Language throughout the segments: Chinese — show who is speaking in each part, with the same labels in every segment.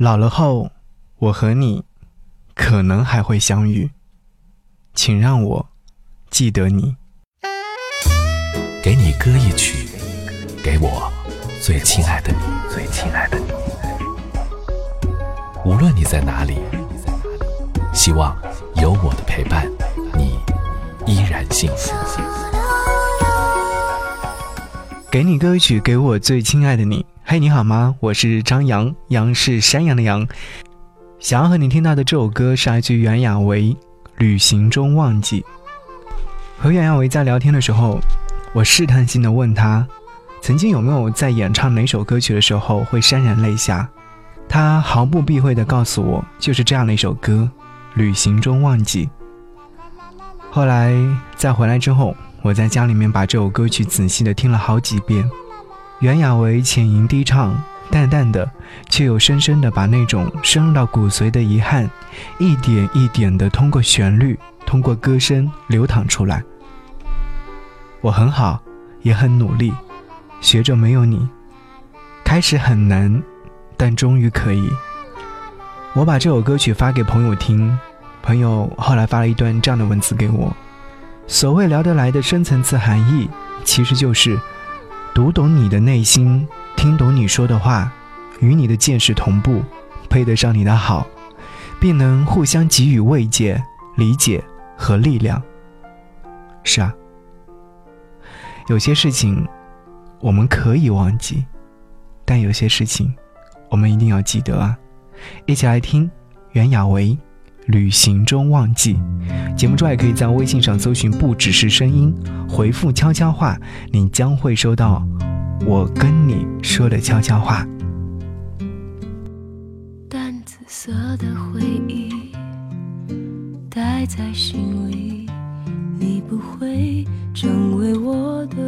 Speaker 1: 老了后，我和你可能还会相遇，请让我记得你。
Speaker 2: 给你歌一曲，给我最亲爱的你，最亲爱的你。无论你在哪里，希望有我的陪伴，你依然幸福。
Speaker 1: 给你歌曲，给我最亲爱的你。嘿，你好吗？我是张扬，杨是山羊的羊。想要和你听到的这首歌是来自袁娅维《旅行中忘记》。和袁娅维在聊天的时候，我试探性的问他，曾经有没有在演唱哪首歌曲的时候会潸然泪下？他毫不避讳的告诉我，就是这样的一首歌《旅行中忘记》。后来在回来之后，我在家里面把这首歌曲仔细的听了好几遍。袁娅维浅吟低唱，淡淡的，却又深深的把那种深入到骨髓的遗憾，一点一点的通过旋律，通过歌声流淌出来。我很好，也很努力，学着没有你，开始很难，但终于可以。我把这首歌曲发给朋友听，朋友后来发了一段这样的文字给我：所谓聊得来的深层次含义，其实就是。读懂你的内心，听懂你说的话，与你的见识同步，配得上你的好，并能互相给予慰藉、理解和力量。是啊，有些事情我们可以忘记，但有些事情我们一定要记得啊！一起来听袁娅维《旅行中忘记》。节目中也可以在微信上搜寻“不只是声音”，回复“悄悄话”，你将会收到我跟你说的悄悄话。
Speaker 3: 淡紫色的回忆带在心里，你不会成为我的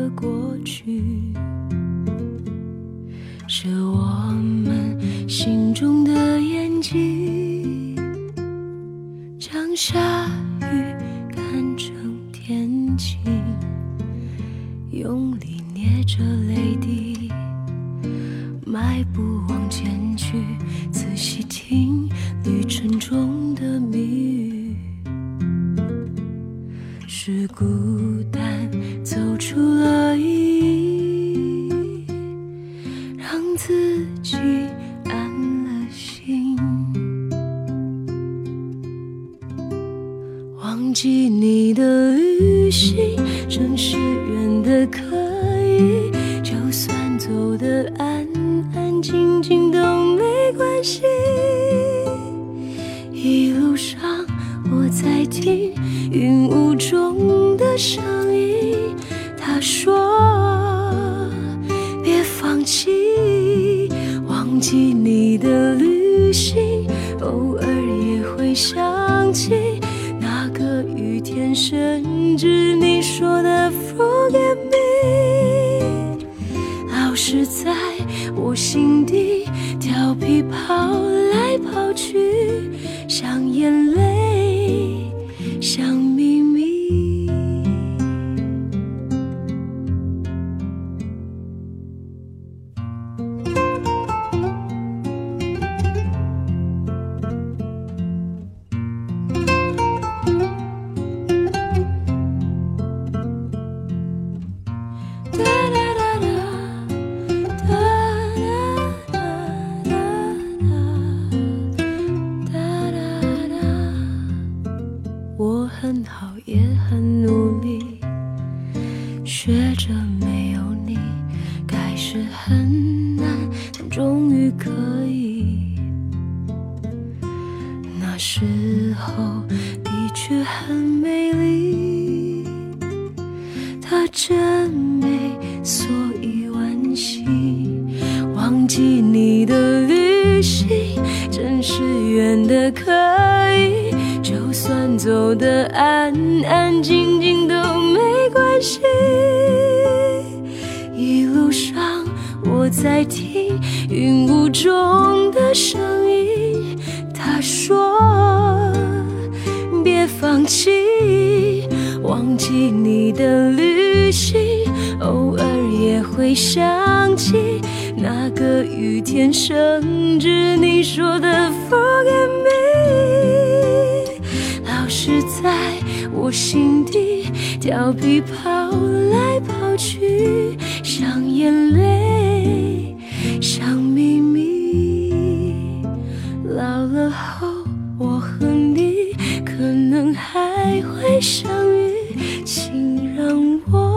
Speaker 3: 着泪滴，迈步往前去，仔细听旅程中的谜语，是孤单走出了意义，让自己路上我在听云雾中的声音，他说别放弃，忘记你的旅行，偶尔也会想起那个雨天，甚至你说的。forget me，老是在我心底调皮跑来跑去，像眼泪，像学着没有你，开始很难，但终于。可以，那时候的确很美丽，它真美，所以惋惜。忘记你的旅行，真是远的可以，就算走得安安静静都没关系。在听。云雾中的声音，他说：“别放弃，忘记你的旅行，偶尔也会想起那个雨天甚至，你说的 forget me，老是在我心底调皮跑来跑去像眼泪像秘密老了后我和你可能还会相遇请让我